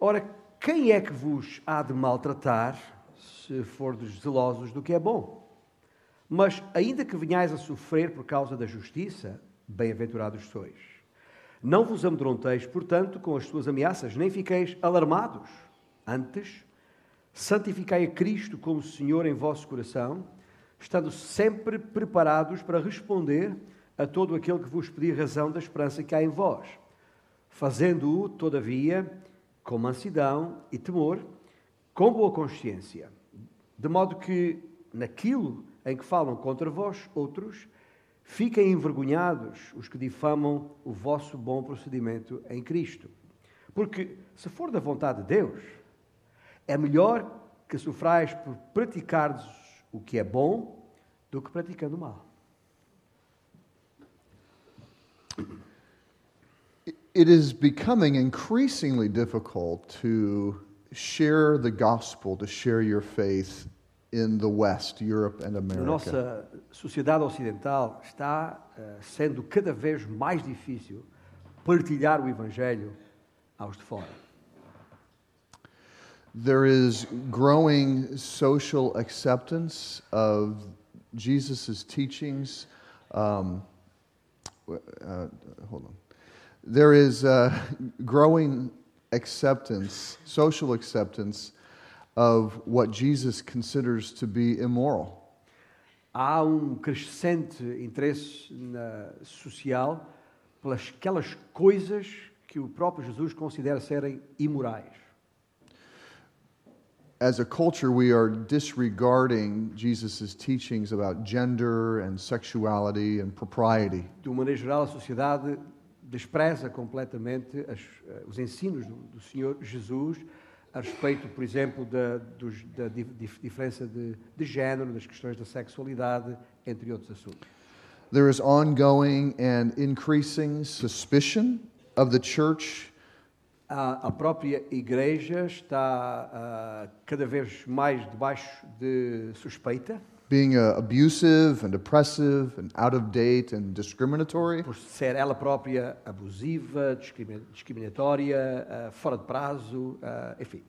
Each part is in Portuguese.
Ora, quem é que vos há de maltratar, se fordes zelosos do que é bom? Mas, ainda que venhais a sofrer por causa da justiça, bem-aventurados sois. Não vos amedronteis, portanto, com as suas ameaças, nem fiqueis alarmados. Antes, santificai a Cristo como Senhor em vosso coração, estando sempre preparados para responder a todo aquele que vos pedir razão da esperança que há em vós, fazendo-o, todavia, com mansidão e temor, com boa consciência, de modo que, naquilo em que falam contra vós outros, fiquem envergonhados os que difamam o vosso bom procedimento em Cristo. Porque, se for da vontade de Deus, é melhor que sofrais por praticardes o que é bom do que praticando o mal. It is becoming increasingly difficult to share the gospel, to share your faith in the West, Europe and America. nossa sociedade ocidental está eh, sendo cada vez mais difícil partilhar o Evangelho aos de fora. There is growing social acceptance of Jesus' teachings. Um, uh, hold on. There is uh, growing acceptance, social acceptance, of what Jesus considers to be immoral. Há um crescente interesse na social pelas aquelas coisas que o próprio Jesus considera serem imorais. As a culture, we are disregarding Jesus' teachings about gender and sexuality and propriety. De uma maneira geral, a sociedade despreza completamente as, eh, os ensinos do, do Senhor Jesus a respeito, por exemplo, da, dos- da di- dif- diferença de, de género, das questões da sexualidade, entre outros assuntos. There is ongoing and increasing suspicion of the church A, própria Igreja está ah, cada vez mais debaixo de suspeita being uh, abusive and oppressive and out of date and discriminatory. por ser ela própria abusiva, discrimi- discriminatória, ah, fora de prazo, ah, enfim.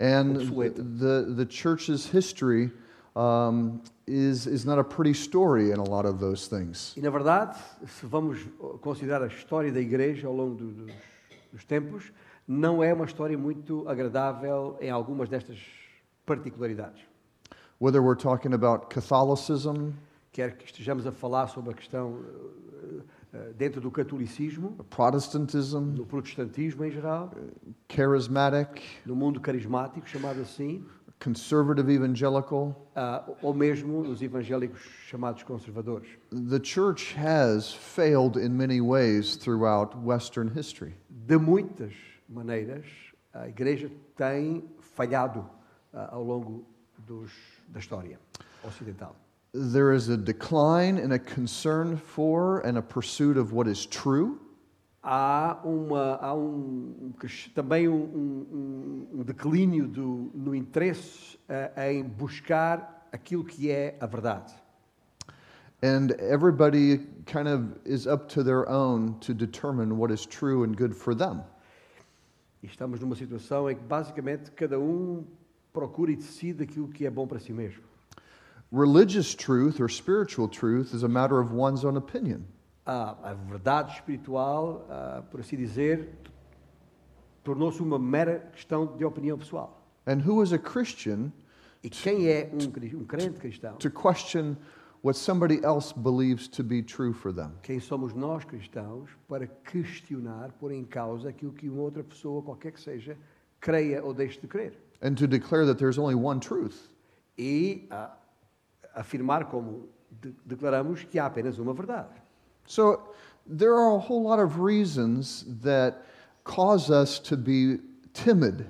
And Obsolete. the, the church's history um, is, is not a pretty story in a lot of those things. E, na verdade, se vamos considerar a história da Igreja ao longo do- dos, dos tempos, não é uma história muito agradável em algumas destas particularidades. Whether we're talking about Catholicism, Quer que estejamos a falar sobre a questão eh, eh, dentro do catolicismo, Protestantism, no protestantismo em geral, charismatic, no mundo carismático, chamado assim, conservative evangelical, ah, ou mesmo nos evangélicos chamados conservadores. the church has failed in many ways throughout Western history. De muitas maneiras, a Igreja tem falhado ah, ao longo dos, da história ocidental. There is a decline in a concern for and a pursuit of what is true. Há, uma, há um, também um, um- um declínio do, no interesse ah, em buscar aquilo que é a verdade. And everybody kind of is up to their own to determine what is true and good for them. E estamos numa situação em que basicamente cada um procura e decide aquilo que é bom para si mesmo. Religious truth or spiritual truth is a matter of one's own opinion. A, a verdade espiritual, ah, por assim dizer, tornou-se uma mera questão de opinião pessoal. And who is a Christian E quem é um, um crente cristão? to question what somebody else believes to be true for them? Quem somos nós cristãos para questionar, pôr em causa aquilo que uma outra pessoa, qualquer que seja, creia ou deixe de crer? And to declare that there's only one truth. E ah, afirmar, como de- declaramos, que há apenas uma verdade. So there are a whole lot of reasons that cause us to be timid.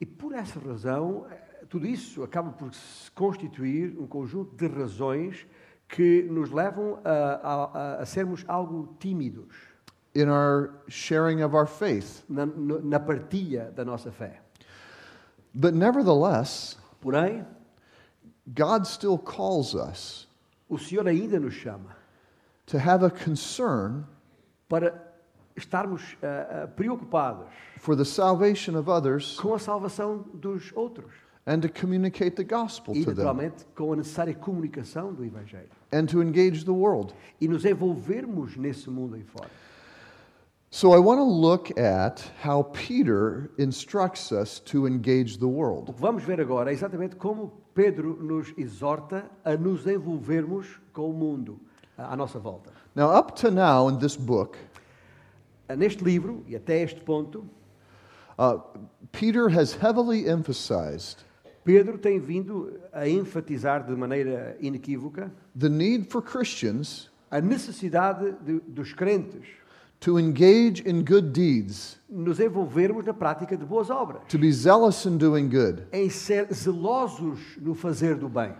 E por essa razão, eh, tudo isso acaba por se constituir um conjunto de razões que nos levam a, a- a- a sermos algo tímidos in our sharing of our faith. na, na partilha da nossa fé. But nevertheless, Porém, God still calls us o Senhor ainda nos chama to have a concern para estarmos ah, preocupados for the salvation of others com a salvação dos outros and to communicate the gospel e, to them naturalmente, com a necessária comunicação do Evangelho and to engage the world. e nos envolvermos nesse mundo aí fora. So I want to look at how Peter instructs us to engage the world. vamos ver agora é exatamente como Pedro nos exorta a nos envolvermos com o mundo à nossa volta. Now, up to now in this book, Ah, Neste livro, e até este ponto, uh, Peter has heavily emphasized Pedro tem vindo a enfatizar de maneira inequívoca the need for Christians a necessidade de- dos crentes to engage in good deeds, nos envolvermos na prática de boas obras, to be zealous in doing good. em ser zelosos no fazer do bem.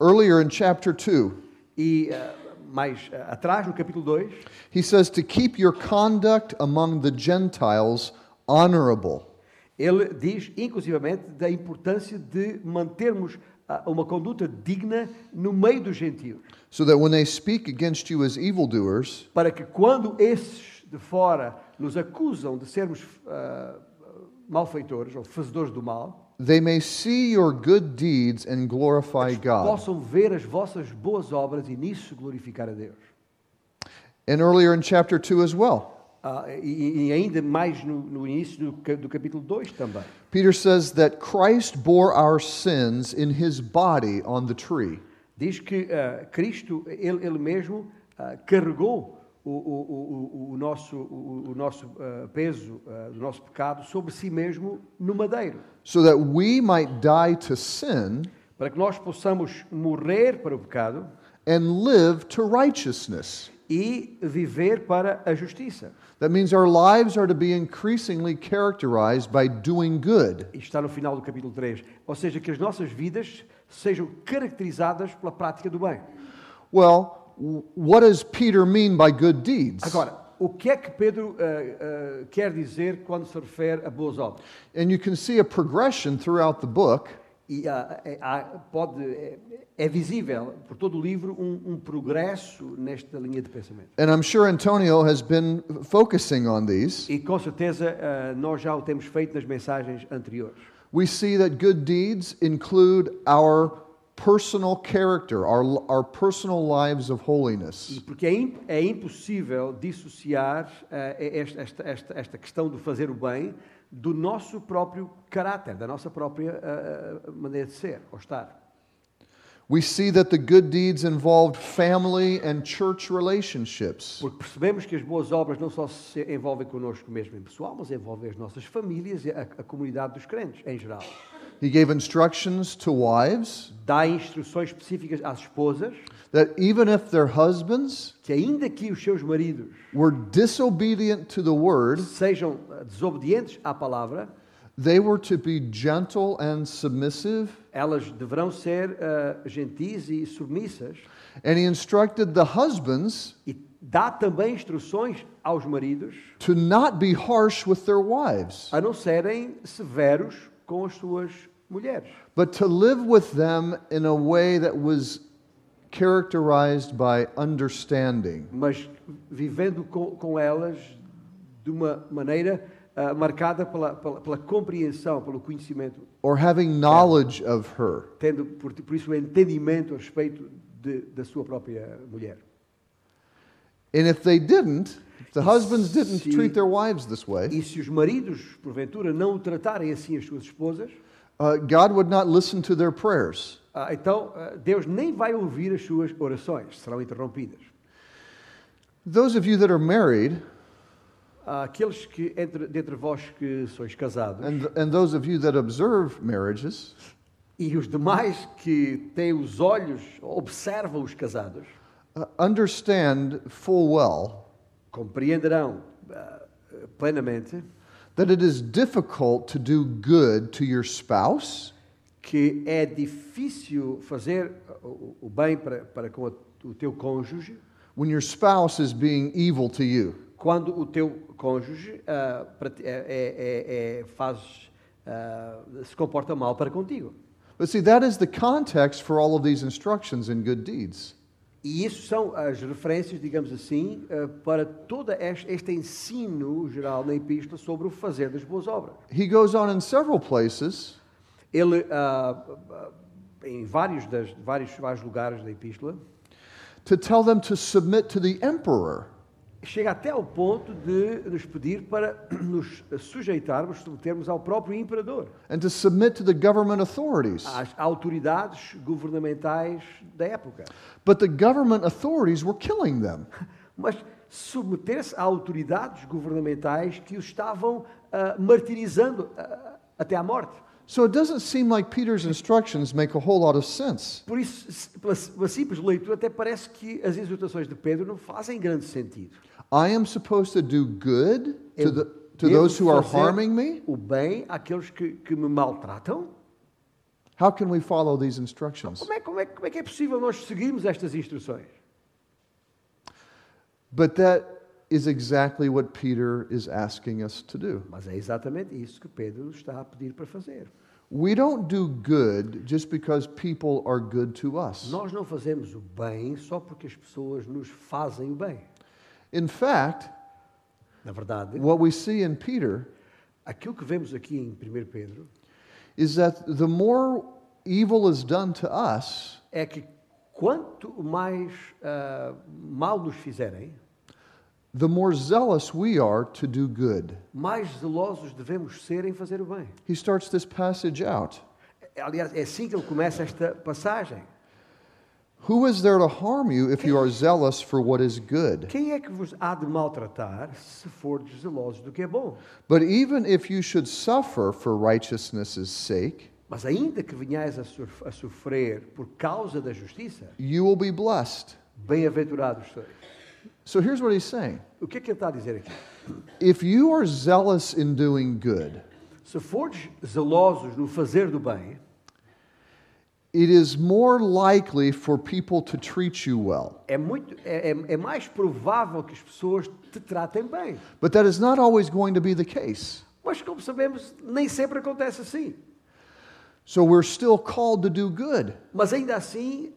Earlier in chapter 2, E ah, mais ah, atrás, no capítulo 2, he says to keep your conduct among the Gentiles honorable. ele diz, inclusivamente, da importância de mantermos ah, uma conduta digna no meio dos gentios, so that when they speak against you as evildoers, para que quando esses de fora nos acusam de sermos ah, malfeitores ou fazedores do mal, they may see your good deeds and glorify God. possam ver as vossas boas obras e nisso glorificar a Deus. And earlier in chapter 2 as well, Ah, e, e ainda mais no, no início do, do capítulo 2 também. Peter says that Christ bore our sins in his body on the tree. Diz que ah, Cristo, ele, ele mesmo, ah, carregou o, o- o- o- o nosso, o, o nosso ah, peso ah, do nosso pecado sobre si mesmo no madeiro, so that we might die to sin para que nós possamos morrer para o pecado and live to righteousness. e viver para a justiça. That means our lives are to be increasingly characterized by doing good. Isto está no final do capítulo 3. Ou seja, que as nossas vidas sejam caracterizadas pela prática do bem. Well, what does Peter mean by good deeds? Agora, o que é que Pedro ah, ah, quer dizer quando se refere a boas obras? And you can see a progression throughout the book E ah, é, há- pode, é, é visível por todo o livro um, um progresso nesta linha de pensamento. And I'm sure Antonio has been focusing on these. E com certeza ah, nós já o temos feito nas mensagens anteriores. We see that good deeds include our personal character, our, our personal lives of holiness. porque é, é impossível dissociar ah, esta, esta, esta, questão do fazer o bem do nosso próprio caráter, da nossa própria ah, maneira de ser ou estar. We see that the good deeds involved family and church relationships. Porque percebemos que as boas obras não só se envolvem connosco mesmo em pessoal, mas envolvem as nossas famílias e a, a comunidade dos crentes em geral. He gave instructions to wives Dá instruções específicas às esposas that even if their husbands que, ainda que os seus maridos were disobedient to the word, sejam ah, desobedientes à palavra, they were to be gentle and submissive. elas deverão ser ah, gentis e submissas. And he instructed the husbands E dá também instruções aos maridos to not be harsh with their wives, a não serem severos com as suas mulheres, but to live with them in a way that was characterized by understanding. mas vivendo com, com elas de uma maneira ah, marcada pela, pela, pela compreensão, pelo conhecimento, or having knowledge of her. tendo por, por isso o entendimento a respeito de, da sua própria mulher. And if they didn't, if the husbands didn't Se- treat their wives this way, E se os maridos, porventura, não tratarem assim as suas esposas, uh, God would not listen to their prayers. ah, então ah, Deus nem vai ouvir as suas orações, serão interrompidas. Those of you that are married, Ah, Aqueles que, entre, dentre vós que sois casados, and, and those of you that observe marriages, e os demais que têm os olhos, observam os casados, uh, understand full well compreenderão ah, plenamente that it is difficult to do good to your spouse que é difícil fazer o, o bem para, para com o teu cônjuge when your spouse is being evil to you. quando o teu cônjuge prati- é- é- é- é- faz, ah, se comporta mal para contigo. But see, that is the context for all of these instructions in good deeds. E isso são as referências, digamos assim, eh, para todo este, ensino geral na epístola sobre o fazer das boas obras. He goes on in several places Ele, ah, em vários, das, vários, vários lugares da epístola, to tell them to submit to the emperor. Chega até ao ponto de nos pedir para nos sujeitarmos, submetermos ao próprio imperador, and to submit to the government authorities. às autoridades governamentais da época. But the government authorities were killing them. Mas submeter-se a autoridades governamentais que os estavam ah, martirizando ah, até à morte. So it doesn't seem like Peter's instructions make a whole lot of sense. Por isso, pela, pela simples leitura, até parece que as exortações de Pedro não fazem grande sentido. I am supposed to do good to, the, to those who are harming me? O bem àqueles que, que me maltratam? How can we follow these instructions? Como é, como, é, como é que é possível nós seguirmos estas instruções? But that is exactly what Peter is asking us to do. Mas é exatamente isso que Pedro nos está a pedir para fazer. We don't do good just because people are good to us. Nós não fazemos o bem só porque as pessoas nos fazem o bem. In fact, Na verdade, what we see in Peter aquilo que vemos aqui em 1 Pedro is that the more evil is done to us, é que quanto mais ah, mal nos fizerem, the more zealous we are to do good. mais zelosos devemos ser em fazer o bem. He starts this passage out. Aliás, é assim que ele começa esta passagem. Who is there to harm you if you are zealous for what is good? Quem é que vos há de maltratar se fordes zelosos do que é bom? But even if you should suffer for righteousness' sake, Mas ainda que venhais a, sof- a sofrer por causa da justiça, you will be blessed. bem-aventurados sois. So here's what he's saying O que é que ele está a dizer aqui? If you are zealous in doing good, Se fordes zelosos no fazer do bem, it is more likely for people to treat you well. é, muito, é, é- é mais provável que as pessoas te tratem bem. But that is not always going to be the case. Mas, como sabemos, nem sempre acontece assim. So we're still called to do good. Mas ainda assim,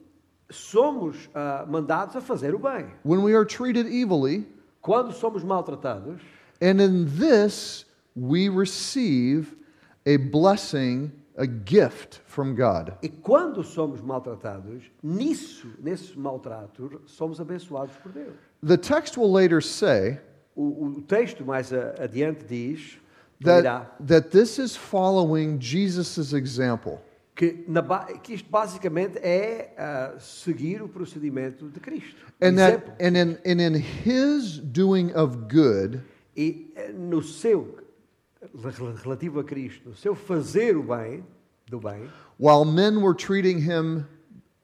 somos ah, mandados a fazer o bem. When we are treated evilly, Quando somos maltratados, and in this we receive a blessing, a gift from God. e quando somos maltratados, nisso, nesse maltrato, somos abençoados por Deus. The text will later say O, o texto mais a- adiante diz dirá that, that this is following Jesus' example. que, na que isto basicamente é ah, seguir o procedimento de Cristo. And that and in, and in his doing of good, E eh, no seu, relativo a Cristo, seu fazer o bem, do bem, while men were treating him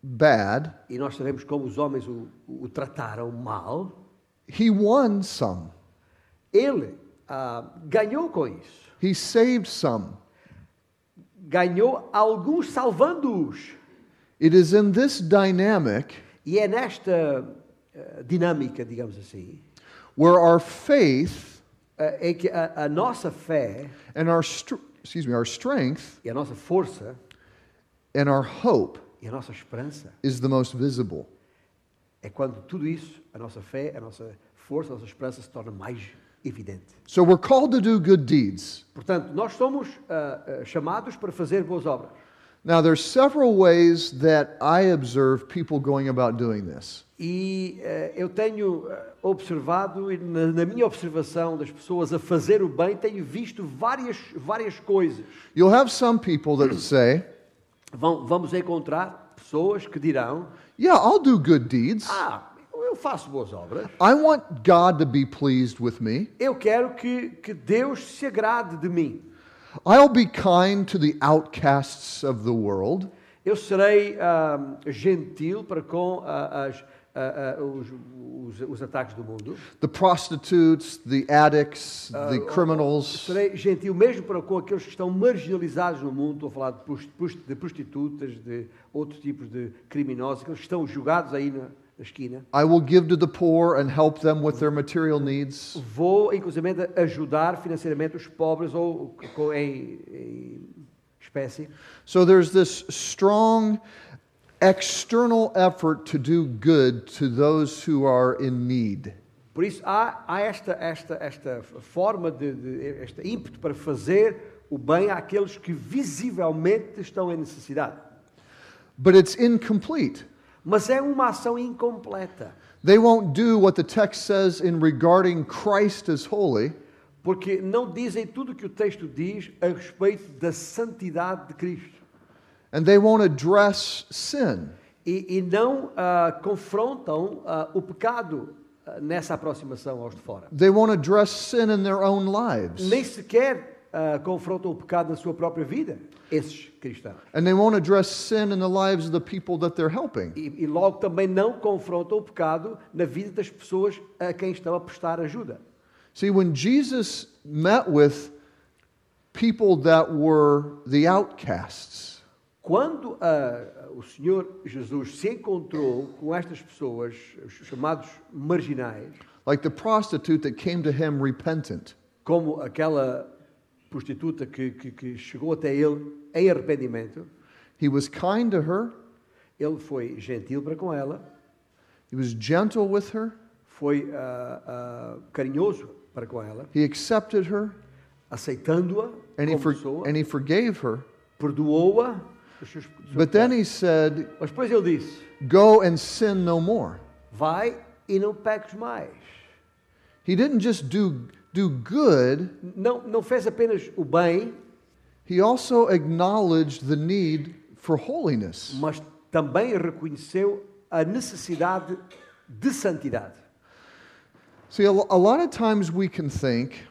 bad, e nós sabemos como os homens o, o trataram mal, he won some. ele ah, ganhou com isso. He saved some. Ganhou alguns salvando-os. It is in this dynamic E é nesta eh, dinâmica, digamos assim, where our faith em que a, a nossa fé and our excuse me, our strength e a nossa força and our hope e a nossa esperança is the most visible. é quando tudo isso, a nossa fé, a nossa força, a nossa esperança se torna mais evidente. So we're called to do good deeds. Portanto, nós somos ah, chamados para fazer boas obras. Now there's several ways that I observe people going about doing this. E eh, eu tenho eh, observado, e na, na minha observação das pessoas a fazer o bem, tenho visto várias, várias coisas. You'll have some people that say, Vão, vamos encontrar pessoas que dirão: "Yeah, I'll do good deeds. Ah, eu faço boas obras, I want God to be pleased with me. eu quero que, que Deus se agrade de mim. I'll be kind to the outcasts of the world. Eu serei ah, gentil para com ah, as- ah, ah, os, os- os ataques do mundo. The prostitutes, the addicts, the criminals. Serei gentil mesmo para com aqueles que estão marginalizados no mundo. Estou a falar de pros- pros- de prostitutas, de outros tipos de criminosos, aqueles que estão julgados aí na esquina. I will give to the poor and help them with their material needs. Vou, inclusive, ajudar financeiramente os pobres ou em, em espécie. So there's this strong external effort to do good to those who are in need. Por isso há, há esta, esta, esta forma, de, de, este ímpeto para fazer o bem àqueles que visivelmente estão em necessidade. But it's incomplete. Mas é uma ação incompleta. They won't do what the text says in regarding Christ as holy, Porque não dizem tudo que o texto diz a respeito da santidade de Cristo. and they won't address sin. E, e não ah, confrontam ah, o pecado ah, nessa aproximação aos de fora. They won't address sin in their own lives. Nem sequer ah, confrontam o pecado na sua própria vida, esses cristãos. And they won't address sin in the lives of the people that they're helping. E, e logo também não confrontam o pecado na vida das pessoas a quem estão a prestar ajuda. See, when Jesus met with people that were the outcasts, Quando ah, o Senhor Jesus se encontrou com estas pessoas, os chamados marginais, like the prostitute that came to him repentant, como aquela prostituta que, que, que chegou até ele em arrependimento, he was kind to her, ele foi gentil para com ela, he was gentle with her, foi ah, ah, carinhoso para com ela, he accepted her, aceitando-a and he, for- and he forgave her. perdoou-a. But then he said, Mas depois ele disse: Go and sin no more. Vai e não peques mais. He didn't just do, do good, Não, não fez apenas o bem, he also acknowledged the need for holiness. mas também reconheceu a necessidade de santidade. See, a, a lot of times we can think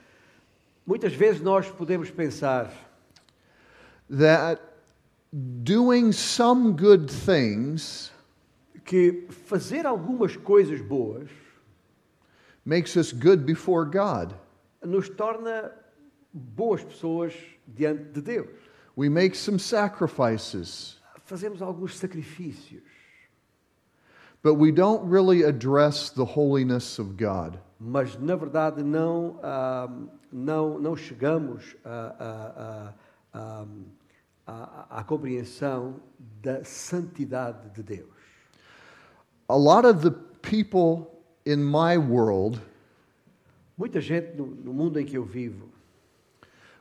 Muitas vezes nós podemos pensar that doing some good things que fazer algumas coisas boas makes us good before God. Nos torna boas pessoas diante de Deus. We make some sacrifices, Fazemos alguns sacrifícios, but we don't really address the holiness of God. mas na verdade não, ah, não, não chegamos à, à, à, à, à compreensão da santidade de Deus. A lot of the people in my world Muita gente no, no mundo em que eu vivo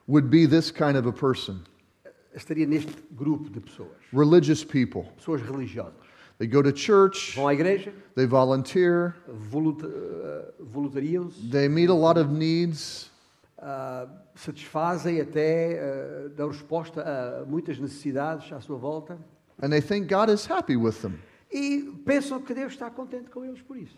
would be this kind of a person estaria neste grupo de pessoas, religious people. pessoas religiosas. They go to church, Vão à igreja, they volunteer, ah, voluntariam-se, they meet a lot of needs, ah, satisfazem até, ah, dão resposta a muitas necessidades à sua volta and they think God is happy with them, e pensam que Deus está contente com eles por isso.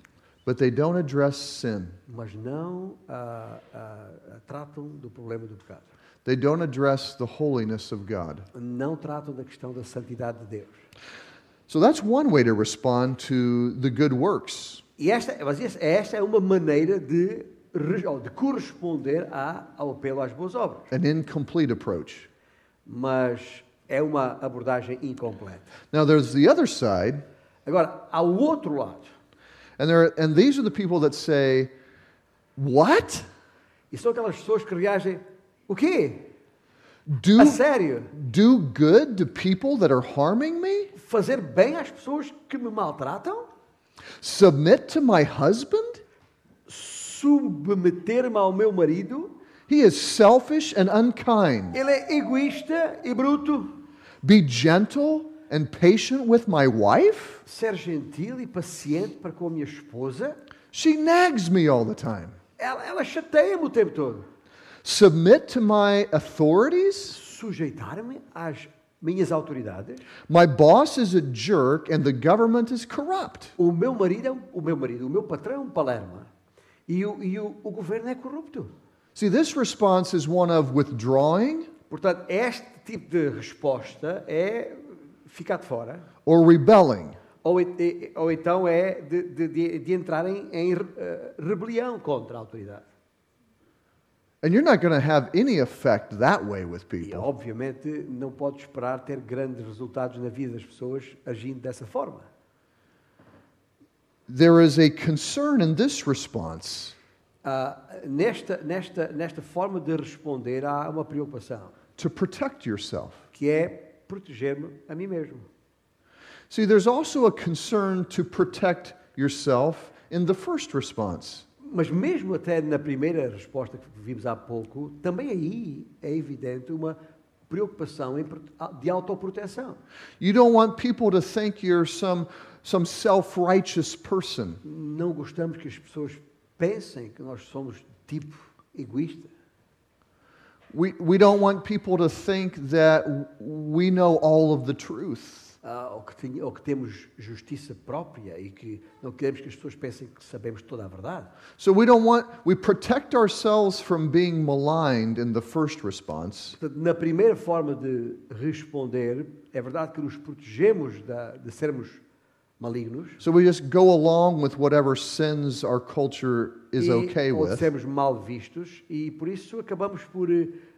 But they don't address sin. Mas não ah, ah, tratam do problema do pecado. They don't address the holiness of God. Não tratam da questão da santidade de Deus. So that's one way to respond to the good works. E esta, mas esta é uma maneira de, de corresponder à, ao apelo às boas obras. an incomplete approach. Mas é uma abordagem incompleta. Now, there's the other side, Agora, há o outro lado. And, there, and these are the people that say, What? E são aquelas pessoas que reagem: o quê? Do, A sério? do good to people that are harming me? Fazer bem às pessoas que me maltratam? Submit to my husband? Submeter-me ao meu marido? He is selfish and unkind. Ele é egoísta e bruto. Be gentle and patient with my wife? Ser gentil e paciente para com a minha esposa? She nags me all the time. Ela, ela chateia-me o tempo todo. Submit to my authorities? Sujeitar-me às minhas autoridades? My boss is a jerk and the government is corrupt. O meu marido é um, o meu marido, o meu patrão é um palerma. E o, e o, o governo é corrupto. See, this response is one of withdrawing Portanto, este tipo de resposta é ficar de fora. or rebelling. Ou, e- e- ou então é de, de, de, entrarem em eh, rebelião contra a autoridade. And you're not going to have any effect that way with E, people. obviamente, não pode esperar ter grandes resultados na vida das pessoas agindo dessa forma. There is a concern in this response Ah, nesta, nesta, nesta forma de responder, há uma preocupação, to protect yourself. que é proteger-me a mim mesmo. See, there's also a concern to protect yourself in the first response. Mas mesmo até na primeira resposta que vimos há pouco, também aí é evidente uma preocupação de autoproteção. You don't want people to think you're some, some self righteous person. Não gostamos que as pessoas pensem que nós somos tipo egoísta. We, we don't want people to think that we know all of the truth. Ah, ou, que tenha- ou que temos justiça própria e que não queremos que as pessoas pensem que sabemos toda a verdade. So we don't want, we protect ourselves from being maligned in the first response. Portanto, na primeira forma de responder, é verdade que nos protegemos da- de sermos malignos So we just go along with whatever sins our culture is e, okay ou with. sermos mal vistos e por isso acabamos por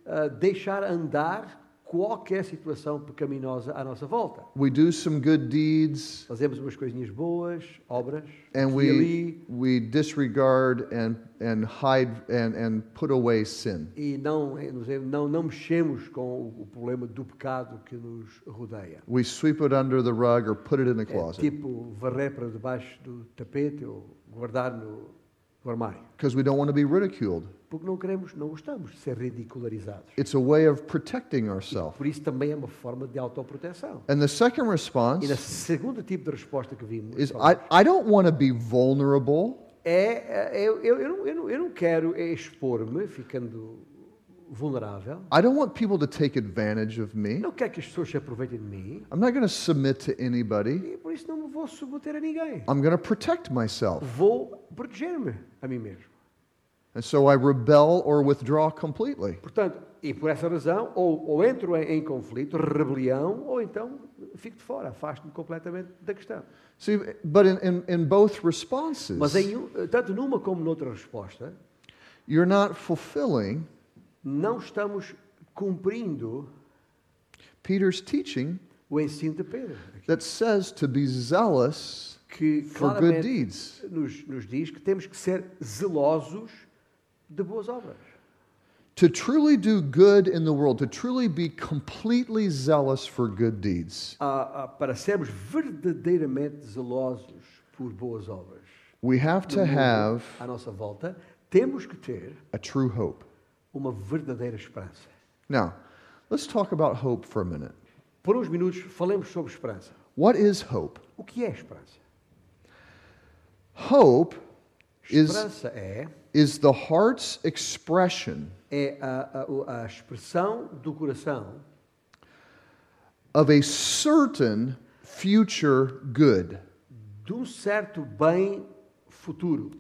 ah, deixar andar qualquer situação pecaminosa à nossa volta. We do some good deeds Fazemos umas coisinhas boas, obras, and e we, ali, we disregard and, and hide and, and put away sin. e não, nos- não, não mexemos com o, problema do pecado que nos rodeia. We sweep it under the rug or put it in the É closet tipo varrer para debaixo do tapete ou guardar no, no armário. because we don't want to be ridiculed. Porque não queremos, não gostamos de ser ridicularizados. It's a way of protecting ourselves. Por isso também é uma forma de autoproteção. And the second E na response segundo tipo de resposta que vimos is I, I don't want to be vulnerable. é, é, eu, eu, eu, eu não quero expor-me ficando vulnerável. I don't want people to take advantage of me. Não quero que as pessoas se aproveitem de mim. I'm not going to submit to anybody. E por isso não me vou submeter a ninguém. I'm going to protect myself. Vou proteger-me a mim mesmo. And so I rebel or withdraw completely. Portanto, e por essa razão, ou, ou entro em, em conflito, rebelião, ou então fico de fora, afasto-me completamente da questão. See, but in, in, in both responses, Mas em, tanto numa como noutra resposta, you're not fulfilling não estamos cumprindo Peter's teaching o ensino de Pedro, that says to be zealous que for good deeds. nos, nos diz que temos que ser zelosos de boas obras. To truly do good in the world, to truly be completely zealous for good deeds, Ah, ah, para sermos verdadeiramente zelosos por boas obras we have to mundo have à nossa volta, temos que ter a true hope. Uma verdadeira esperança. Now, let's talk about hope for a minute. Por uns minutos, falemos sobre esperança. What is hope? O que é esperança? Hope is, é, is the heart's expression é a, a- a expressão do coração of a certain future good. de um certo bem futuro.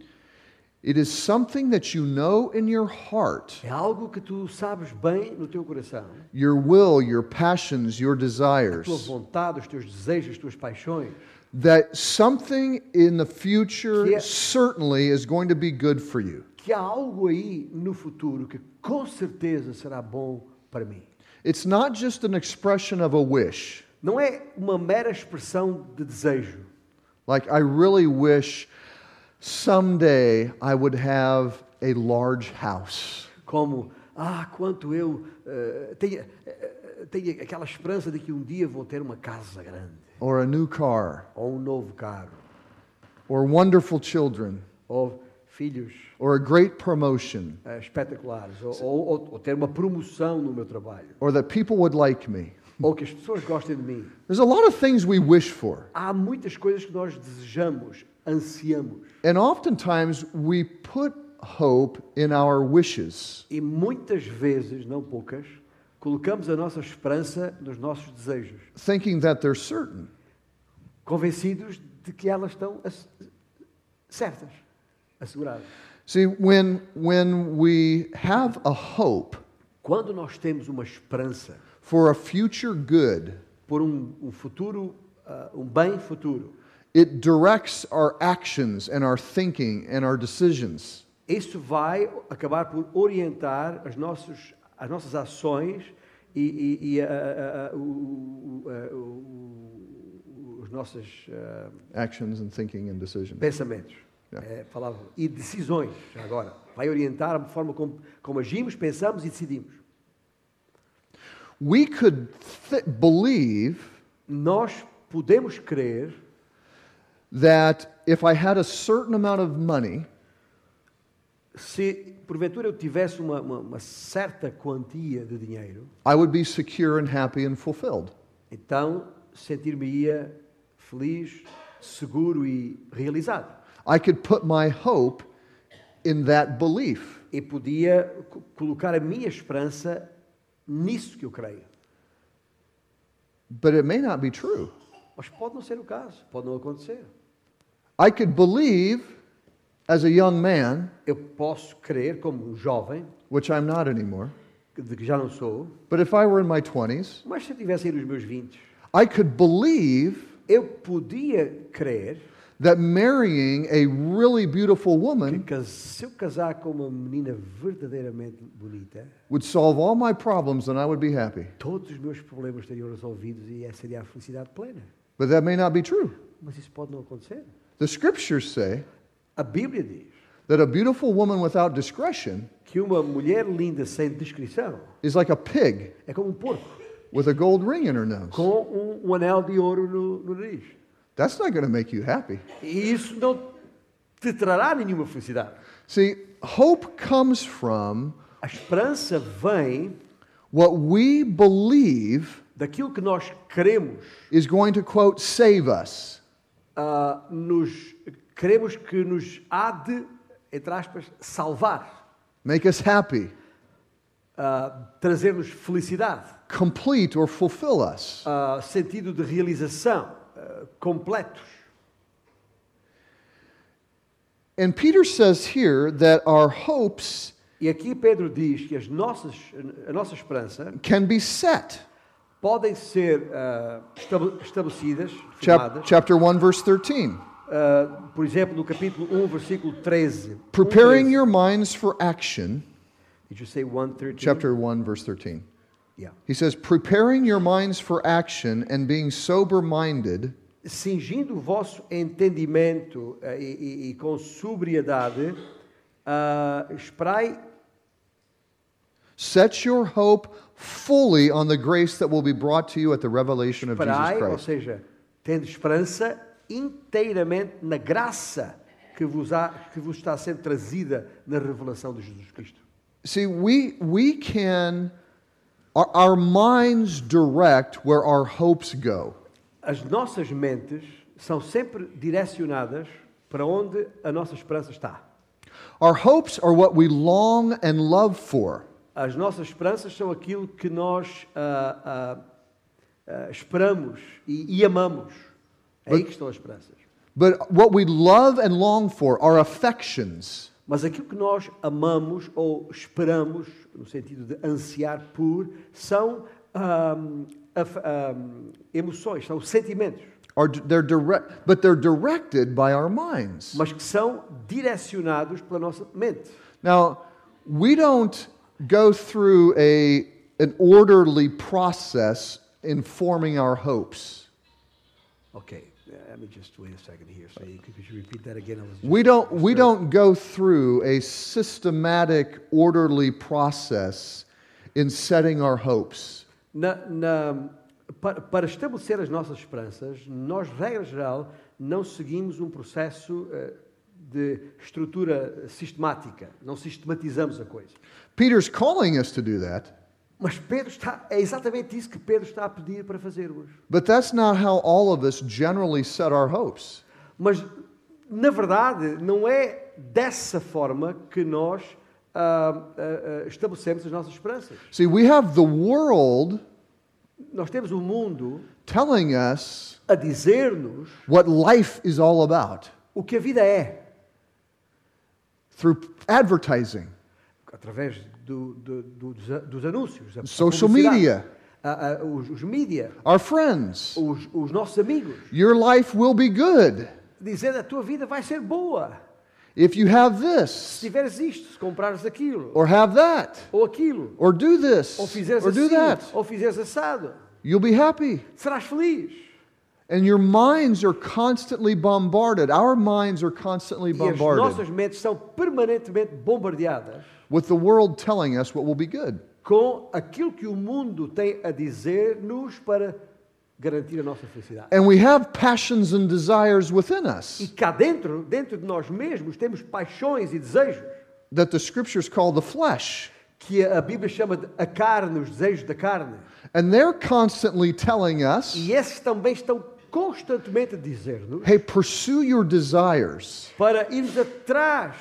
It is something that you know in your heart, É algo que tu sabes bem no teu coração. your will, your passions, your A tua desires, vontade, os teus desejos, as tuas paixões. that something in the future é- certainly is going to be good for you. Que há algo aí no futuro que com certeza será bom para mim. It's not just an expression of a wish. Não é uma mera expressão de desejo. Like, I really wish someday I would have a large house. Como, ah, quanto eu eh, tenho, eh, tenho aquela esperança de que um dia vou ter uma casa grande, or a new car, ou um novo carro, or wonderful children, ou filhos. Or a great promotion, eh, espetaculares, ou, ou- ou- ou ter uma promoção no meu trabalho, or that people would like me. ou que as pessoas gostem de mim. There's a lot of things we wish for. Há muitas coisas que nós desejamos, ansiamos, And oftentimes we put hope in our wishes. e muitas vezes, não poucas, colocamos a nossa esperança nos nossos desejos, thinking that they're certain. convencidos de que elas estão certas, asseguradas. See, when, when we have a hope Quando nós temos uma esperança for a future good, por um, um futuro, ah, um bem futuro, it directs our actions and our thinking and our decisions. isso vai acabar por orientar as, nossos, as nossas ações e, e- e, o- o- ah, o- os nossos Actions and thinking and decisions. pensamentos. Yeah. É, falava, e decisões, agora. Vai orientar a forma como, como agimos, pensamos e decidimos. We could believe Nós podemos crer that if I had a certain amount of money, se porventura eu tivesse uma, uma, uma certa quantia de dinheiro, I would be secure and happy and fulfilled. então sentir-me-ia feliz, seguro e realizado. I could put my hope in that belief. E podia co- colocar a minha esperança nisso que eu creio. But it may not be true. Mas pode não ser o caso, pode não acontecer. I could believe as a young man, Eu posso crer como um jovem, which I'm not anymore, que- de que já não sou, but if I were in my 20s, mas se eu tivesse aí nos meus 20, I could believe eu podia crer that marrying a really beautiful que woman cas- se eu casar com uma menina verdadeiramente bonita, would solve all my problems and I would be happy. todos os meus problemas estariam resolvidos e essa seria a felicidade plena. But that may not be true. Mas isso pode não acontecer. The scriptures say A Bíblia diz that a beautiful woman without discretion que uma mulher linda sem descrição is like a pig é como um porco with a gold ring in her nose. com um, um anel de ouro no, no nariz. That's not going to make you happy. E isso não te trará nenhuma felicidade. See, hope comes from A esperança vem what we believe daquilo que nós queremos. is going to, quote, save us. Ah, nos, queremos que nos há de, entre aspas, salvar, make us happy, ah, trazer-nos felicidade, complete, or fulfill us. ah, sentido de realização, ah, completos. And Peter says here that our hopes E aqui Pedro diz que as nossas, a nossa esperança can be set. Podem ser estab- estabelecidas, firmadas, chapter 1, verse 13. ah, por exemplo, no capítulo 1, versículo 13. Preparing 1:13. your minds for action. Did you say 1:13? Chapter 1, verse 13. Yeah. He says, preparing your minds for action and being sober minded, Cingindo o vosso entendimento ah, e, e- e com sobriedade, ah, esperai, set your hope fully on the grace that will be brought to you at the revelation of Jesus esperai, ou Christ. seja, tendo esperança inteiramente na graça que vos, há, que vos está sendo trazida na revelação de Jesus Cristo. See, we, we can, our, our minds direct where our hopes go. As nossas mentes são sempre direcionadas para onde a nossa esperança está. Our hopes are what we long and love for. As nossas esperanças são aquilo que nós ah, ah, ah, esperamos e, e amamos. É aí que estão as esperanças. But what we love and long for are affections. Mas aquilo que nós amamos ou esperamos, no sentido de ansiar por, são ahm, af- ahm, emoções, são sentimentos, Are, they're direct, but they're directed by our minds. mas que são direcionados pela nossa mente. Now, we don't go through a, an orderly process in forming our hopes. Okay, let me just wait a second here. So you could, you repeat that again? We don't, we don't go through a systematic, orderly process in setting our hopes. Na, na- para, para estabelecer as nossas esperanças, nós, regra geral, não seguimos um processo eh, de estrutura sistemática, não sistematizamos a coisa. Peter's calling us to do that, Mas Pedro está, é exatamente isso que Pedro está a pedir para fazermos. but that's not how all of us generally set our hopes. Mas, na verdade, não é dessa forma que nós ah, ah, estabelecemos as nossas esperanças. See, we have the world Nós temos o mundo telling us a dizer-nos what life is all about o que a vida é, through advertising, através do- do- do- dos, anúncios, a- a Social publicidade, media. a- a- os, os mídia, our friends. os, os nossos amigos, Your life will be good dizendo a tua vida vai ser boa if you have se this, tiveres isto, se comprares aquilo, or have that, ou aquilo, or do this, ou fizeres or do assim, that. ou fizeres assado. You'll be happy. Serás feliz. And your minds are constantly bombarded. Our minds are constantly E as bombarded nossas mentes são permanentemente bombardeadas with the world telling us what will be good. com aquilo que o mundo tem a dizer-nos para garantir a nossa felicidade. And we have passions and desires within E us cá dentro, dentro de nós mesmos, temos paixões e desejos that the scriptures call the flesh. que a Bíblia chama de a carne, os desejos da carne. And they're constantly telling us, E esses também estão constantemente a dizer-nos hey, pursue your desires, para irmos atrás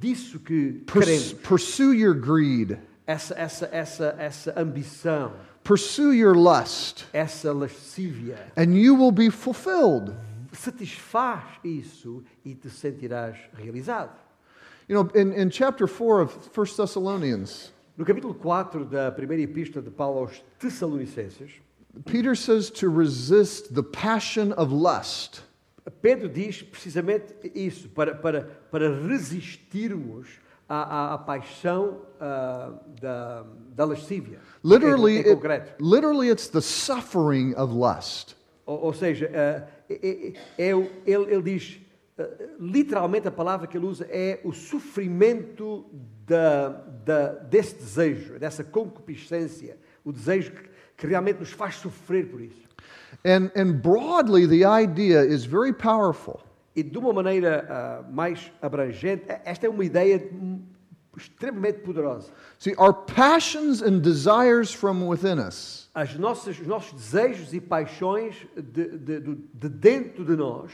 disso que Purs- pursue your greed, Essa, essa, essa, essa ambição, pursue your lust, essa lascívia. and you will be fulfilled. Satisfaz isso e te sentirás realizado. You know, in, in chapter 4 of 1 Thessalonians, No capítulo 4 da primeira epístola de Paulo aos Tessalonicenses, Peter says to resist the passion of lust. Pedro diz precisamente isso, para, para, para resistirmos à, à, à paixão ah, da, da lascívia. Literally, em, em it- concreto. literally, it's the suffering of lust. Ou, ou seja, ah, é- é- é ele, ele diz, ah, literalmente a palavra que ele usa é o sofrimento da, da, desse desejo, dessa concupiscência, o desejo que, que realmente nos faz sofrer por isso. And, and broadly, the idea is very powerful. E de uma maneira ah, mais abrangente, esta é uma ideia extremamente poderosa. See, our passions and desires from within us As nossas, os nossos desejos e paixões de, de, de- de dentro de nós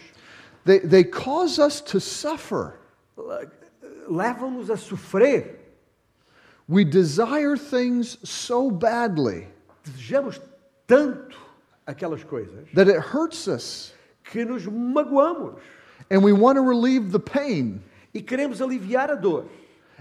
they, they cause us to suffer. levam-nos a sofrer. We desire things so badly Desejamos tanto aquelas coisas that it hurts us, que nos magoamos and we want to relieve the pain. e queremos aliviar a dor.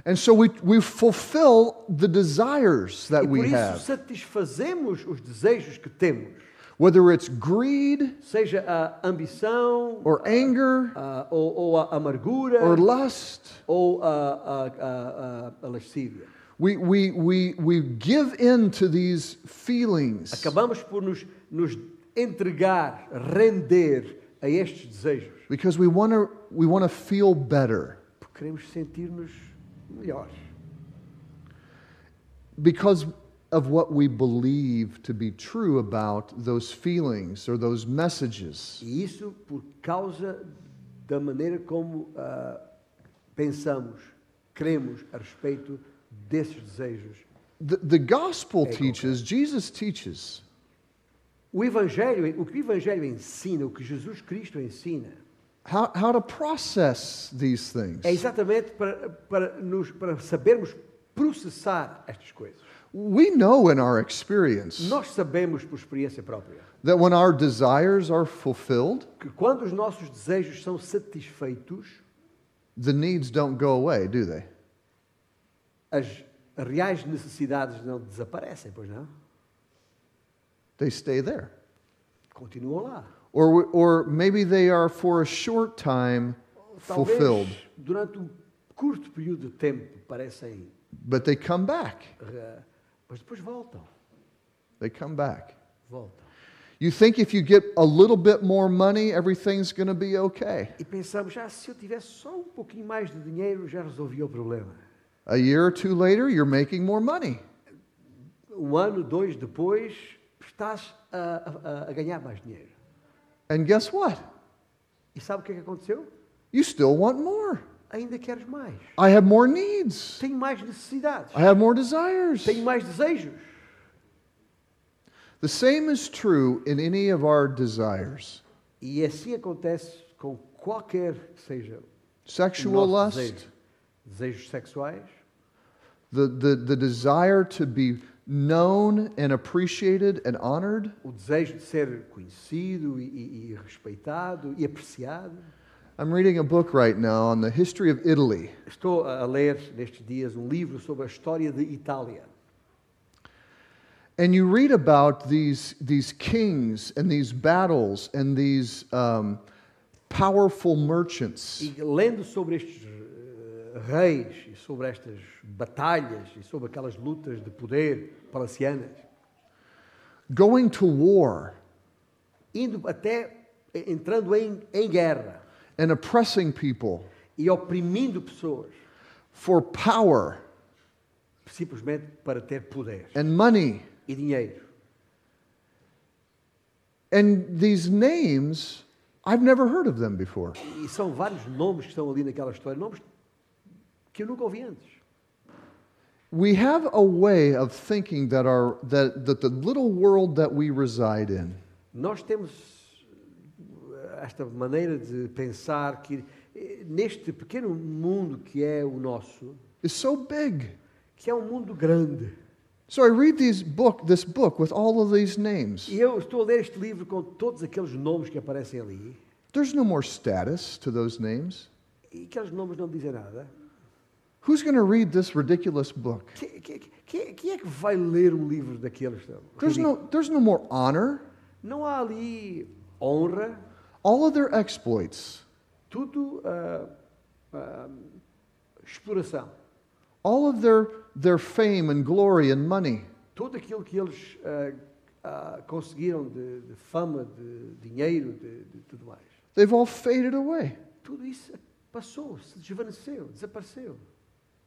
And so we, we fulfill the desires that E por we isso have, satisfazemos os desejos que temos, whether it's greed seja a ambição, or anger ah, ou, ou a amargura, or lust. ou a, a, a, a, a lascívia. We, we, we, we give in to these feelings Acabamos por nos, nos entregar, render a estes desejos, because we want to we want to feel better. porque queremos sentir-nos melhores. because of what we believe to be true about those feelings or those messages. E isso por causa da maneira como ah, pensamos, cremos a respeito desses desejos. The, the gospel Ego. teaches, Jesus teaches, O Evangelho, o que o Evangelho ensina, o que Jesus Cristo ensina, how, how to process these things. é exatamente para, para, nos, para sabermos processar estas coisas. We know in our experience Nós sabemos por experiência própria that when our desires are fulfilled, que quando os nossos desejos são satisfeitos, the needs don't go away, do they? As reais necessidades não desaparecem, pois não? They stay there. Continuam lá. Or, or maybe they are for a short time Talvez fulfilled, durante um curto período de tempo parecem, but they come back. mas depois voltam, They come back. voltam. You think if you get a little bit more money, everything's going to be okay. E pensamos, já se eu tivesse só um pouquinho mais de dinheiro, já resolvia o problema. A year or two later, you're making more money. Um ano, dois depois, estás a, a- a ganhar mais dinheiro. And guess what? E sabe o que é que aconteceu? You still want more. Ainda queres mais. I have more needs. Tenho mais necessidades. I have more desires. Tenho mais desejos. The same is true in any of our desires E assim acontece com qualquer que seja sexual lust, desejo. Desejos sexuais, the, the, the desire to be known and appreciated and honored, o desejo de ser conhecido e, e- respeitado e apreciado. I'm reading a book right now on the history of Italy. Estou a ler nestes dias um livro sobre a história de Itália. And you read about these, these kings and these battles and these um, powerful merchants. E lendo sobre estes reis e sobre estas batalhas e sobre aquelas lutas de poder palacianas, going to war indo até entrando em, em guerra and oppressing people e oprimindo pessoas for power simplesmente para ter poder and money. e dinheiro. And these names, I've never heard of them before. E são vários nomes que estão ali naquela história, nomes que eu nunca ouvi antes. We have a way of thinking that, our, that, that the little world that we reside in Nós temos eh, esta maneira de pensar que eh, neste pequeno mundo que é o nosso, is so big. que é um mundo grande. So I read these book, this book with all of these names. E eu estou a ler este livro com todos aqueles nomes que aparecem ali, There's no more status to those names. e aqueles nomes não dizem nada. Who's going to read this ridiculous book? Que- que- que- Quem é que vai ler um livro daqueles? There's no, there's no more honor. Não há ali honra, All of their exploits, tudo ah, ah, exploração. all of their, their fame and glory and money, Tudo aquilo que eles ah, conseguiram de, de fama, de dinheiro, de, de tudo mais. they've all faded away, Tudo isso passou, se desvaneceu, desapareceu,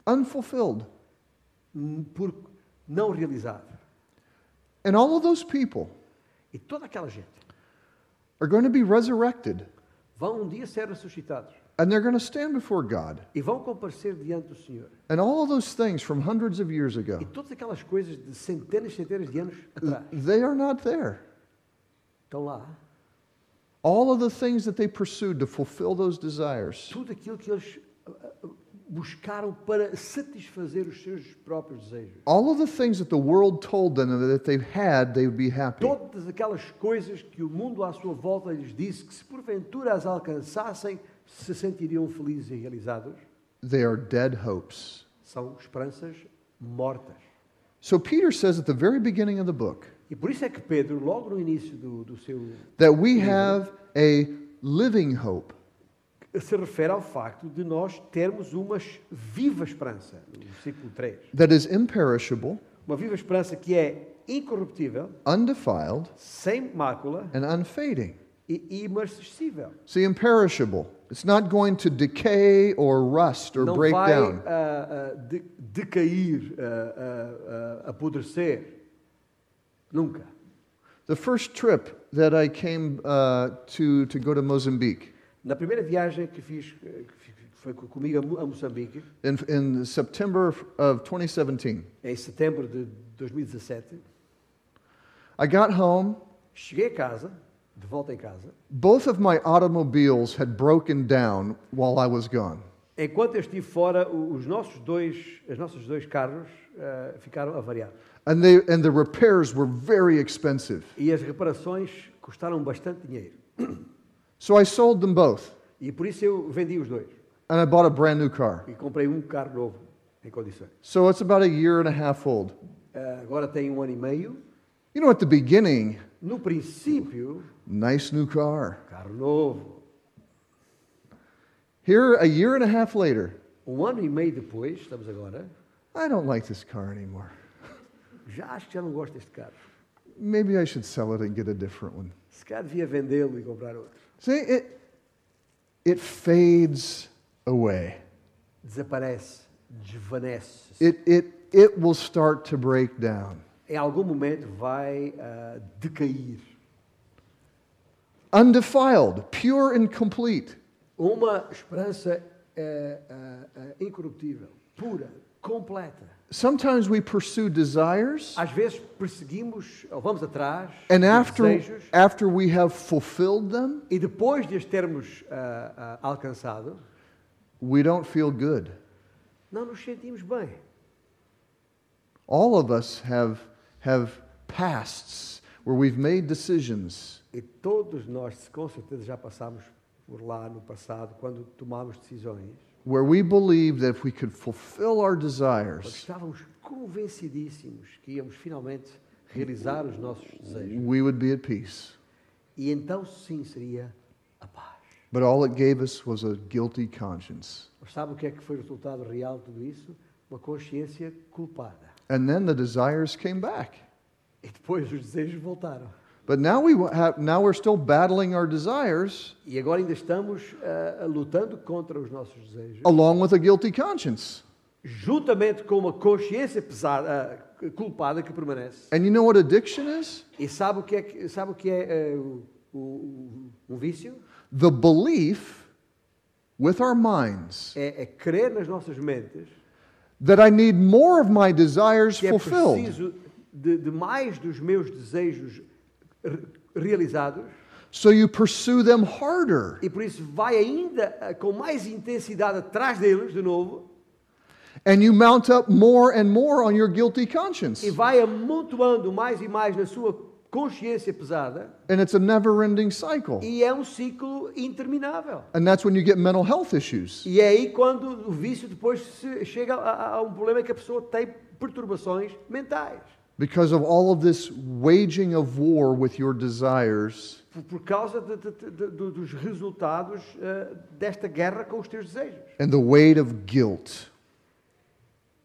unfulfilled. por não realizado. And all of those people E toda aquela gente are going to be resurrected vão um dia ser ressuscitados and they're going to stand before God. e vão comparecer diante do Senhor. And all of those things from hundreds of years ago, E todas aquelas coisas de centenas e centenas de anos atrás they are not there. estão lá. All of the things that they pursued to fulfill those desires, Tudo aquilo que eles ah, ah, buscaram para satisfazer os seus próprios desejos. all of the things that the world told them that if they had, they would be happy. Todas aquelas coisas que o mundo à sua volta lhes disse que se porventura as alcançassem, se sentiriam felizes e realizados, They are dead hopes. são esperanças mortas. So Peter says at the very beginning of the book E por isso é que Pedro, logo no início do, do seu. that we have a living hope. Se refere ao facto de nós termos uma viva esperança, no versículo 3. that is imperishable, Uma viva esperança que é incorruptível, undefiled, sem mácula and unfading. e imarcessível. See, imperishable. It's not going to decay or rust or Não break vai down. ah, ah, de- decair, ah, apodrecer. Nunca. The first trip that I came uh, to to go to Mozambique Na primeira viagem que fiz, eh, que foi co- comigo a Mo- a Moçambique, in, in September of 2017, em setembro de 2017, I got home. cheguei a casa, de volta em casa, Both of my automobiles had broken down while I was gone. Enquanto eu estive fora, os nossos dois, os nossos dois carros eh, ficaram avariados. And, they, and the repairs were very expensive. E as reparações custaram bastante dinheiro. So I sold them both E por isso eu vendi os dois. and I bought a brand new car. E comprei um carro novo, em condições. So it's about a year and a half old. Eh, agora tem um ano e meio. You know, at the beginning, No princípio, nice new car. carro novo. Here, a year and a half later, Um ano e meio depois, estamos agora, I don't like this car anymore. já acho que já não gosto deste carro. Maybe I should sell it and get a different one. Se calhar devia vendê-lo e comprar outro. See, it, it fades away. Desaparece, desvanece. It, it, it will start to break down. Em algum momento vai ah, decair. Undefiled, pure and complete. Uma esperança ah, ah, incorruptível, pura, completa. Sometimes we pursue desires, Às vezes perseguimos, ou vamos atrás, and after, desejos, after we have fulfilled them, e depois de os termos ah, ah, alcançado, we don't feel good. não nos sentimos bem. All of us have, have pasts where we've made decisions E todos nós, com certeza, já passámos por lá no passado, quando tomámos decisões, where we believed that if we could fulfill our desires, estávamos convencidíssimos que íamos finalmente realizar os nossos desejos. we would be at peace. E então sim seria a paz. But all it gave us was a guilty conscience. Mas sabe o que é que foi o resultado real de tudo isso? Uma consciência culpada. And then the desires came back. E depois os desejos voltaram. But now, we have, now we're still battling our desires E agora ainda estamos ah, lutando contra os nossos desejos, along with a guilty conscience. juntamente com uma consciência pesada, ah, culpada que permanece. And you know what addiction is? E sabe o que é, sabe o que é eh, o, o- um vício? The belief with our minds É, é crer nas nossas mentes that I need more of my desires que é fulfilled. preciso de, de mais dos meus desejos realizados So you pursue them harder. e por isso vai ainda eh, com mais intensidade atrás deles de novo And you mount up more and more on your guilty conscience. e vai amontoando mais e mais na sua consciência pesada And it's a never ending cycle. e é um ciclo interminável. And that's when you get mental health issues. E é aí quando o vício depois chega a, a um problema que a pessoa tem perturbações mentais. Because of all of this waging of war with your desires Por, causa de- de- de- dos resultados eh, desta guerra com os teus desejos. and the weight of guilt.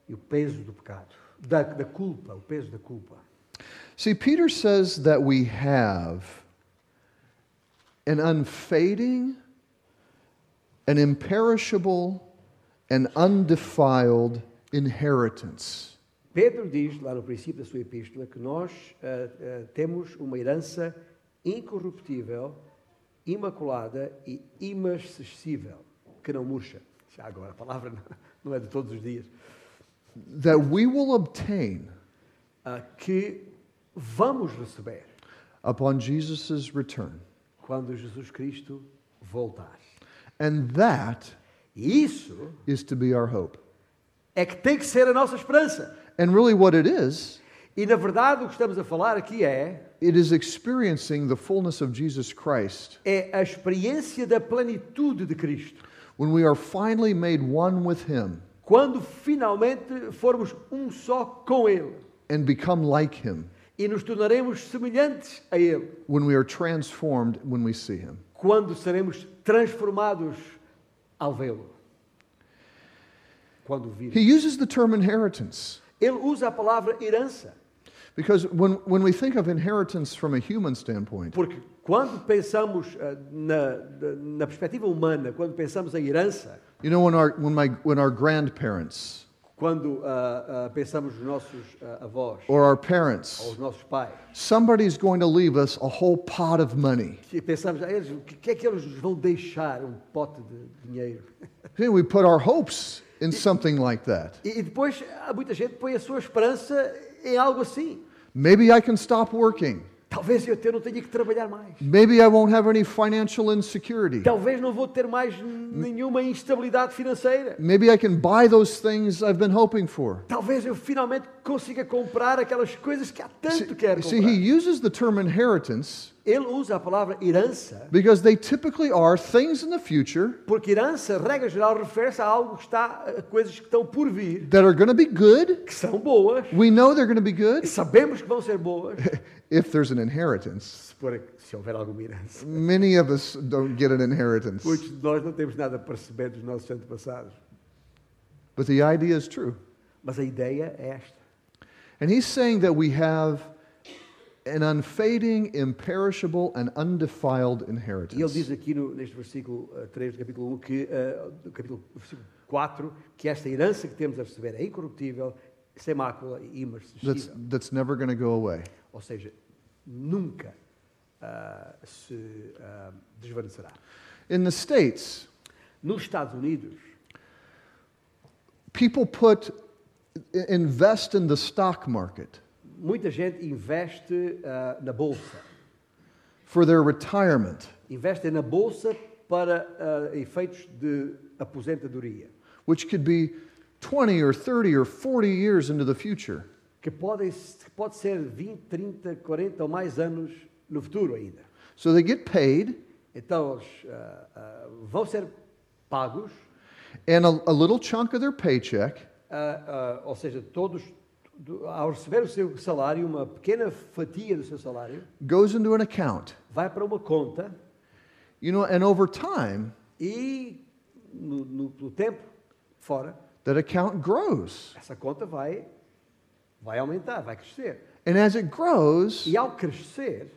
E o peso do pecado. Da, da culpa, o peso da culpa. See, Peter says that we have an unfading, an imperishable, an undefiled inheritance. Pedro diz, lá no princípio da sua epístola, que nós eh, eh, temos uma herança incorruptível, imaculada e imarcessível, que não murcha. Já agora, a palavra não- não é de todos os dias. that we will obtain Ah, que vamos receber upon Jesus' return. quando Jesus Cristo voltar. And that isso is to be our hope. é que tem que ser a nossa esperança. And really, what it is, E na verdade o que estamos a falar aqui é it is experiencing the fullness of Jesus Christ é a experiência da plenitude de Cristo. when we are finally made one with Him Quando finalmente formos um só com Ele and become like Him e nos tornaremos semelhantes a Ele, when we are transformed when we see Him. quando seremos transformados ao vê-lo. He uses the term inheritance Ele usa a palavra herança, because when, when we think of inheritance from a human standpoint, porque quando pensamos ah, na, na- perspectiva humana, quando pensamos em herança, you know, when our, when my, when our grandparents quando ah, ah, pensamos nos nossos ah, avós or our ou parents, os nossos pais, somebody's going to leave us a whole pot of money. pensamos, a eles, o que que é que eles nos vão deixar? Um pote de dinheiro. Hey, We put our hopes in something like that. E, e depois, há muita gente põe a sua esperança em algo assim. Maybe I can stop working. Talvez eu não tenha que trabalhar mais. Maybe I won't have any financial insecurity. Talvez não vou ter mais nenhuma instabilidade financeira. Maybe I can buy those things I've been hoping for. Talvez eu finalmente consiga comprar aquelas coisas que há tanto quero See, he comprar. uses the term inheritance Ele usa a palavra herança, because they typically are things in the future porque herança, regra geral, refere-se a algo que está, a coisas que estão por vir, that are going to be good. que são boas, We know they're going to be e good sabemos que vão ser boas, if there's an inheritance. se houver alguma herança. Many of us don't get an inheritance, Muitos de nós não temos nada para receber dos nossos antepassados. but the idea is true. Mas a ideia é esta. And he's saying that we have an unfading, imperishable, and undefiled E ele inheritance. diz aqui no, neste versículo uh, 3 do capítulo 1, que, uh, do capítulo versículo 4, que esta herança que temos a receber é incorruptível, sem mácula e That's, imarcessível. that's never going to go away. Ou seja, nunca uh, se desvanecerá. In the States, Nos Estados Unidos, people put, invest in the stock market muita gente investe uh, na bolsa. for their retirement, Investem na bolsa para uh, efeitos de aposentadoria, which could be 20 or 30 or 40 years into the future. que podem, pode ser 20, 30, 40 ou mais anos no futuro ainda. So they get paid, Então, eles ah, vão ser pagos, and a, a little chunk of their paycheck ou seja, todos, do- ao receber o seu salário, uma pequena fatia do seu salário, goes into an account. vai para uma conta You know, and over time, e, no, no- no tempo fora, that account grows. essa conta vai, vai aumentar, vai crescer. And as it grows, E ao crescer,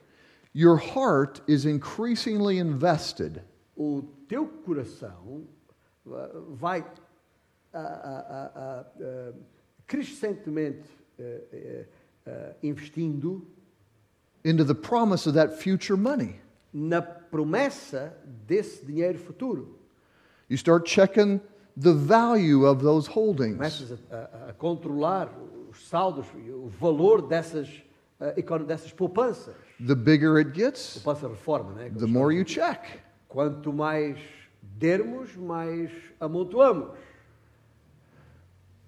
your heart is increasingly invested o teu coração ah, vai ah, ah, ah, crescentemente ah, ah, ah, investindo into the promise of that future money. na promessa desse dinheiro futuro. You start checking the value of those holdings. Começas a, a- controlar os saldos e o valor dessas, eh, econo- dessas poupanças. The bigger it gets, Poupança reforma, né? the more you check. Quanto mais dermos, mais amontoamos.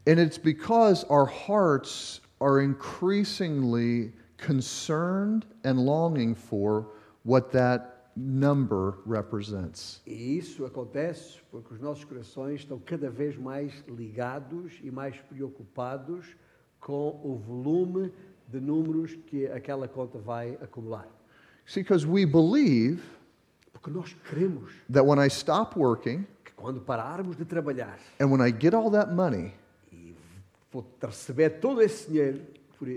And it's because our hearts are increasingly concerned and longing for what that number represents. E isso acontece porque os nossos corações estão cada vez mais ligados e mais preocupados com o volume de números que aquela conta vai acumular. See, because we believe Porque nós queremos that when I stop working que quando pararmos de trabalhar and when I get all that money, receber todo esse dinheiro, por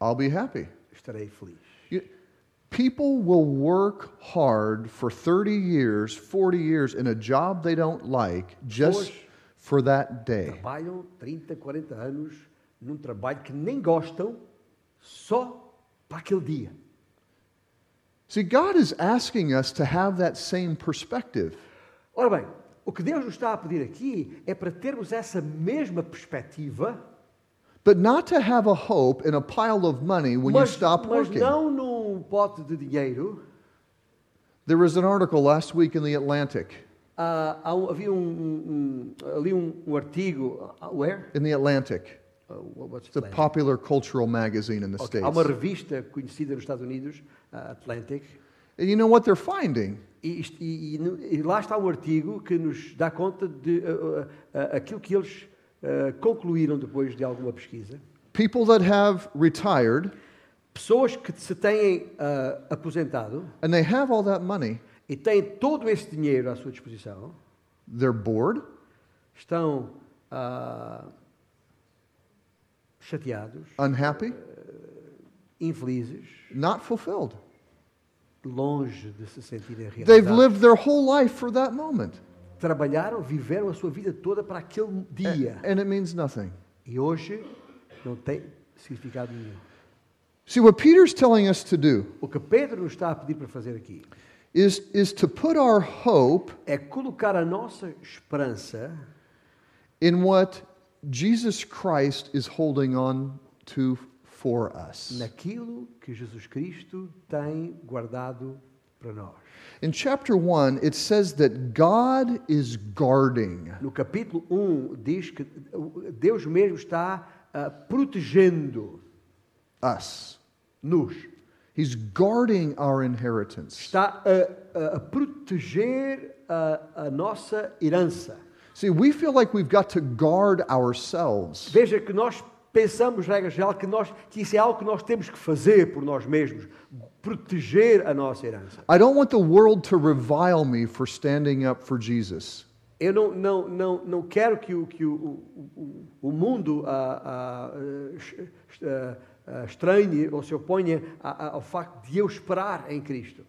I'll be happy. estarei feliz. You- People will work hard for 30 years, 40 years in a job they don't like just Pessoas- for that day. Trabalham 30, 40 anos num trabalho que nem gostam só para aquele dia. See, God is asking us to have that same perspective. Ora bem, o que Deus nos está a pedir aqui é para termos essa mesma perspectiva, But not to have a hope in a pile of money when you mas, stop mas working. não num pote de dinheiro. There was an article last week in The Atlantic. Um- havia um, um- ali um, um artigo, ah, where? In The Atlantic. Uh, what- what's It's a popular cultural magazine in the Ok, States. Há uma revista conhecida nos Estados Unidos, ah, Atlantic, And you know what they're finding? e, e- e lá está um artigo que nos dá conta de ah, ah, aquilo que eles ah, concluíram depois de alguma pesquisa. People that have retired Pessoas que se têm aposentado and they have all that money, e têm todo esse dinheiro à sua disposição, they're bored, estão ah, chateados, unhappy, infelizes, not fulfilled. Longe de se sentirem They've realizados. lived their whole life for that moment. Trabalharam, viveram a sua vida toda para aquele dia. And it means nothing. E hoje não tem significado nenhum. See, what Peter's telling us to do O que Pedro nos está a pedir para fazer aqui is, is to put our hope é colocar a nossa esperança in what Jesus Christ is holding on to for us. naquilo que Jesus Cristo tem guardado para nós. In chapter 1, it says that God is guarding. No capítulo 1 diz que Deus mesmo está ah, protegendo us. nos, He's guarding our inheritance. está a, a- a proteger a, a nossa herança. See, we feel like we've got to guard ourselves. Veja que nós pensamos, regra geral, que, nós, que isso é algo que nós temos que fazer por nós mesmos, proteger a nossa herança. I don't want the world to revile me for standing up for Jesus. Eu não, não, não, não quero que o, que o, o, o- mundo eh, eh, ah, estranhe ou se oponha ao facto de eu esperar em Cristo.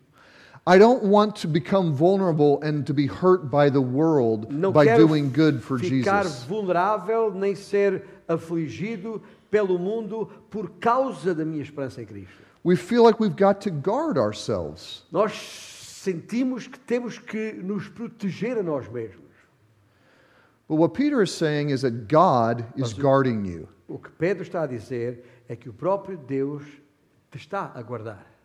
I don't want to become vulnerable and to be hurt by the world Não by doing good for ficar Jesus. vulnerável nem ser afligido pelo mundo por causa da minha esperança em Cristo. We feel like we've got to guard ourselves. Nós sentimos que temos que nos proteger a nós mesmos. But what Peter is saying is that God is guarding you. O que Pedro está a dizer é que o próprio Deus te está a guardar.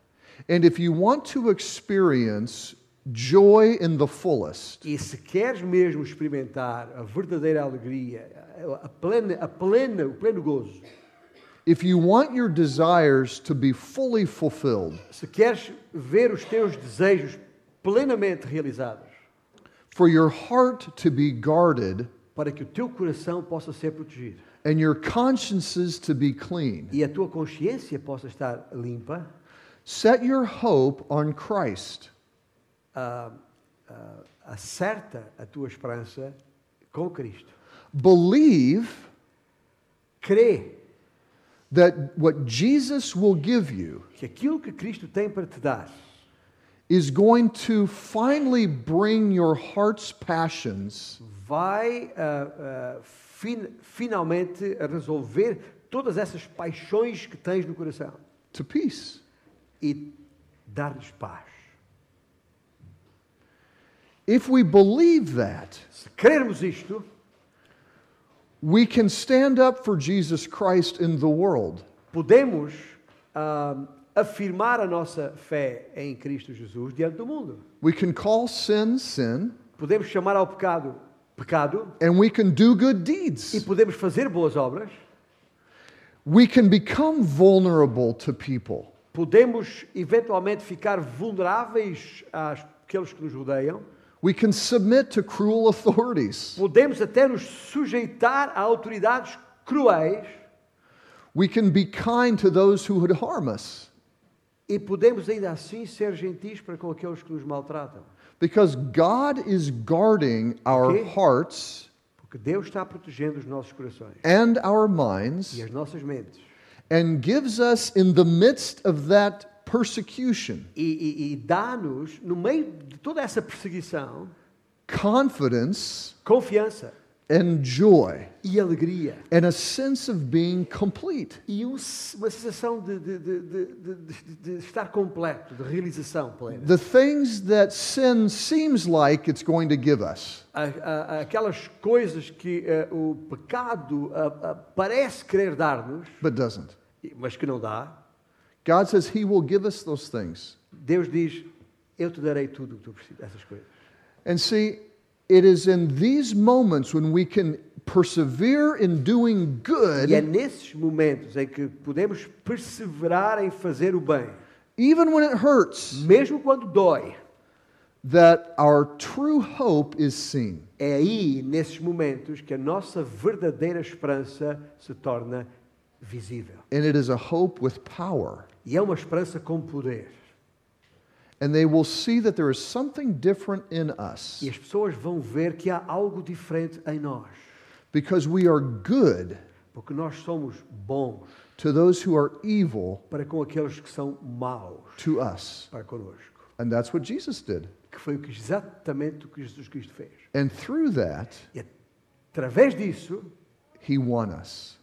And if you want to experience joy in the fullest, E se queres mesmo experimentar a verdadeira alegria, a plena, a plena, o pleno gozo, if you want your desires to be fully fulfilled, se queres ver os teus desejos plenamente realizados, for your heart to be guarded para que o teu coração possa ser protegido and your consciences to be clean, e a tua consciência possa estar limpa, set your hope on Christ. ah, ah, acerta a tua esperança com Cristo. Believe Crê that what Jesus will give you que aquilo que Cristo tem para te dar is going to finally bring your heart's passions vai ah, fin- finalmente resolver todas essas paixões que tens no coração to peace. E dar-lhes paz. If we believe that, Se crermos isto, we can stand up for Jesus Christ in the world. podemos ah, afirmar a nossa fé em Cristo Jesus diante do mundo. We can call sin sin, Podemos chamar ao pecado pecado and we can do good e deeds. podemos fazer boas obras. We can become vulnerable to people. Podemos eventualmente ficar vulneráveis àqueles que nos rodeiam. We can submit to cruel authorities. Podemos até nos sujeitar a autoridades cruéis We can be kind to those who would harm us e podemos ainda assim ser gentis para com aqueles que nos maltratam. because God is guarding our Okay. hearts Porque Deus está protegendo os nossos corações and our minds e as nossas mentes. And gives us in the midst of that persecution E, e- e dá-nos, no meio de toda essa perseguição, confidence confiança and joy e alegria. and a sense of being complete. E um- uma sensação de, de- de- de- estar completo, de realização plena. The things that sin seems like it's going to give us. Aquelas coisas que eh, o pecado ah, ah, parece querer dar-nos, but doesn't. mas que não dá, God says He will give us those things. Deus diz: Eu te darei tudo o que tu precisas, essas coisas. And see, it is in these moments when we can persevere in doing E é good, nesses momentos em que podemos perseverar em fazer o bem, even when it hurts, mesmo quando dói. that our true hope is seen. É aí, nesses momentos, que a nossa verdadeira esperança se torna visível. And it is a hope with power. E é uma esperança com poder. E as pessoas vão ver que há algo diferente em nós. because we are good Porque nós somos bons to those who are evil para com aqueles que são maus to us. para conosco. And that's what Jesus did. Que foi exatamente o que Jesus Cristo fez. And through that, E através disso, He won us.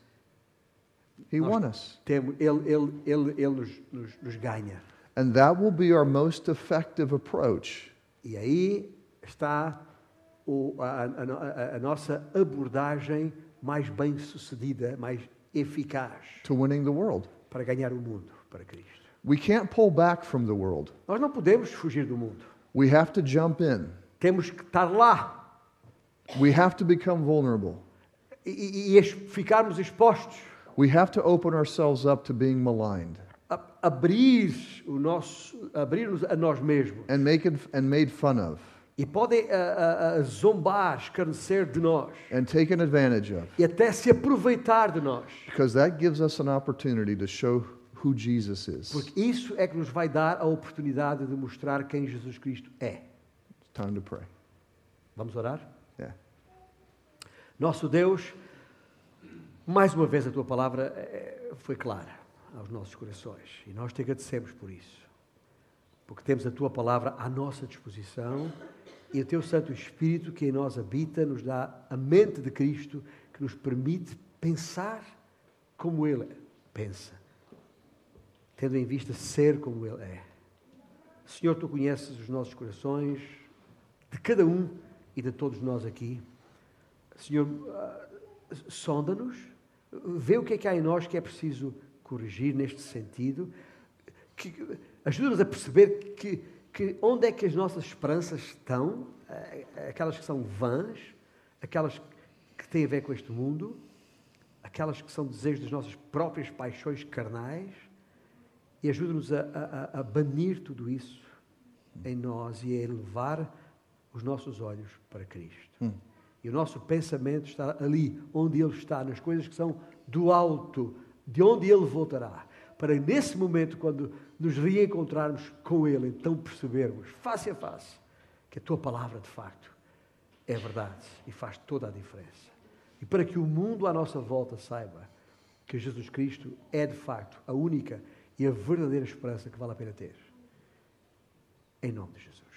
He won us. temos, Ele, ele, ele, ele nos, nos, nos ganha. And that will be our most effective approach E aí está o- a, a- a- nossa abordagem mais bem sucedida, mais eficaz to winning the world. para ganhar o mundo para Cristo. We can't pull back from the world. Nós não podemos fugir do mundo. We have to jump in. Temos que estar lá We have to become vulnerable. e, e- e ficarmos expostos, We have to open ourselves up to being maligned abrir o nosso, abrir-nos a nós mesmos. and make it and made fun of E podem a- a zombar, escarnecer de nós and taken advantage of e até se aproveitar de nós. because that gives us an opportunity to show who Jesus is. Porque isso é que nos vai dar a oportunidade de mostrar quem Jesus Cristo é. It's time to pray. Vamos orar? Yeah. Nosso Deus, mais uma vez a tua palavra foi clara aos nossos corações e nós te agradecemos por isso, porque temos a tua palavra à nossa disposição e o teu Santo Espírito que em nós habita nos dá a mente de Cristo que nos permite pensar como Ele pensa, tendo em vista ser como Ele é. Senhor, tu conheces os nossos corações, de cada um e de todos nós aqui. Senhor, ah, sonda-nos, vê o que é que há em nós que é preciso corrigir neste sentido, que- ajuda-nos a perceber que, que onde é que as nossas esperanças estão, aquelas que são vãs, aquelas que têm a ver com este mundo, aquelas que são desejos das nossas próprias paixões carnais, e ajuda-nos a, a- a- banir tudo isso em nós e a elevar os nossos olhos para Cristo. E o nosso pensamento está ali, onde Ele está, nas coisas que são do alto, de onde Ele voltará. Para nesse momento, quando nos reencontrarmos com Ele, então percebermos, face a face, que a Tua palavra de facto é verdade e faz toda a diferença. E para que o mundo à nossa volta saiba que Jesus Cristo é de facto a única e a verdadeira esperança que vale a pena ter. Em nome de Jesus.